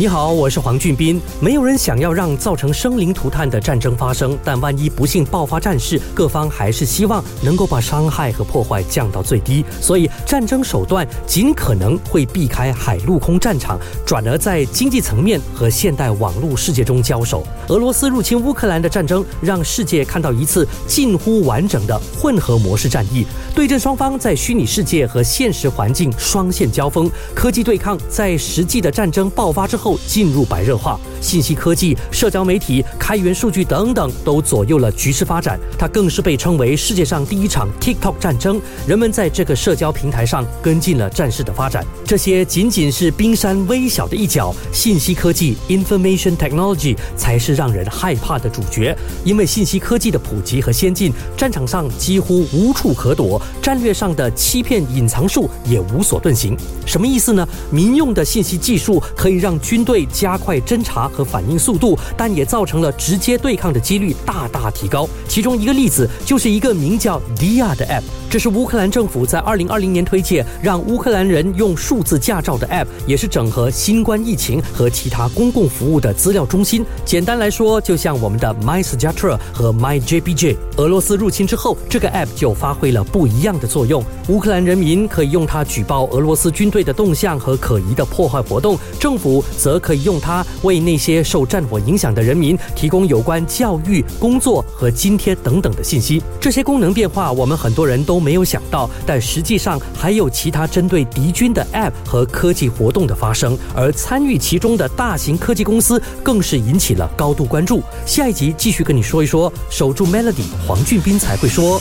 你好，我是黄俊斌。没有人想要让造成生灵涂炭的战争发生，但万一不幸爆发战事，各方还是希望能够把伤害和破坏降到最低。所以，战争手段尽可能会避开海陆空战场，转而在经济层面和现代网络世界中交手。俄罗斯入侵乌克兰的战争，让世界看到一次近乎完整的混合模式战役。对阵双方在虚拟世界和现实环境双线交锋，科技对抗在实际的战争爆发之后后进入白热化。信息科技、社交媒体、开源数据等等都左右了局势发展。它更是被称为世界上第一场 TikTok 战争。人们在这个社交平台上跟进了战事的发展。这些仅仅是冰山微小的一角。信息科技 （Information Technology） 才是让人害怕的主角。因为信息科技的普及和先进，战场上几乎无处可躲。战略上的欺骗隐藏术也无所遁形，什么意思呢？民用的信息技术可以让军队加快侦查和反应速度，但也造成了直接对抗的几率大大提高。其中一个例子就是一个名叫 Dia 的 App，这是乌克兰政府在2020年推荐让乌克兰人用数字驾照的 App，也是整合新冠疫情和其他公共服务的资料中心。简单来说，就像我们的 My s j a t r a 和 My JPJ。俄罗斯入侵之后，这个 App 就发挥了不一。样的作用，乌克兰人民可以用它举报俄罗斯军队的动向和可疑的破坏活动，政府则可以用它为那些受战火影响的人民提供有关教育、工作和津贴等等的信息。这些功能变化，我们很多人都没有想到，但实际上还有其他针对敌军的 App 和科技活动的发生，而参与其中的大型科技公司更是引起了高度关注。下一集继续跟你说一说，守住 Melody，黄俊斌才会说。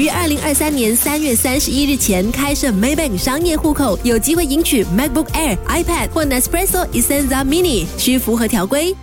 于二零二三年三月三十一日前开设 Maybank 商业户口，有机会赢取 MacBook Air、iPad 或 Nespresso Essenza Mini，需符合条规。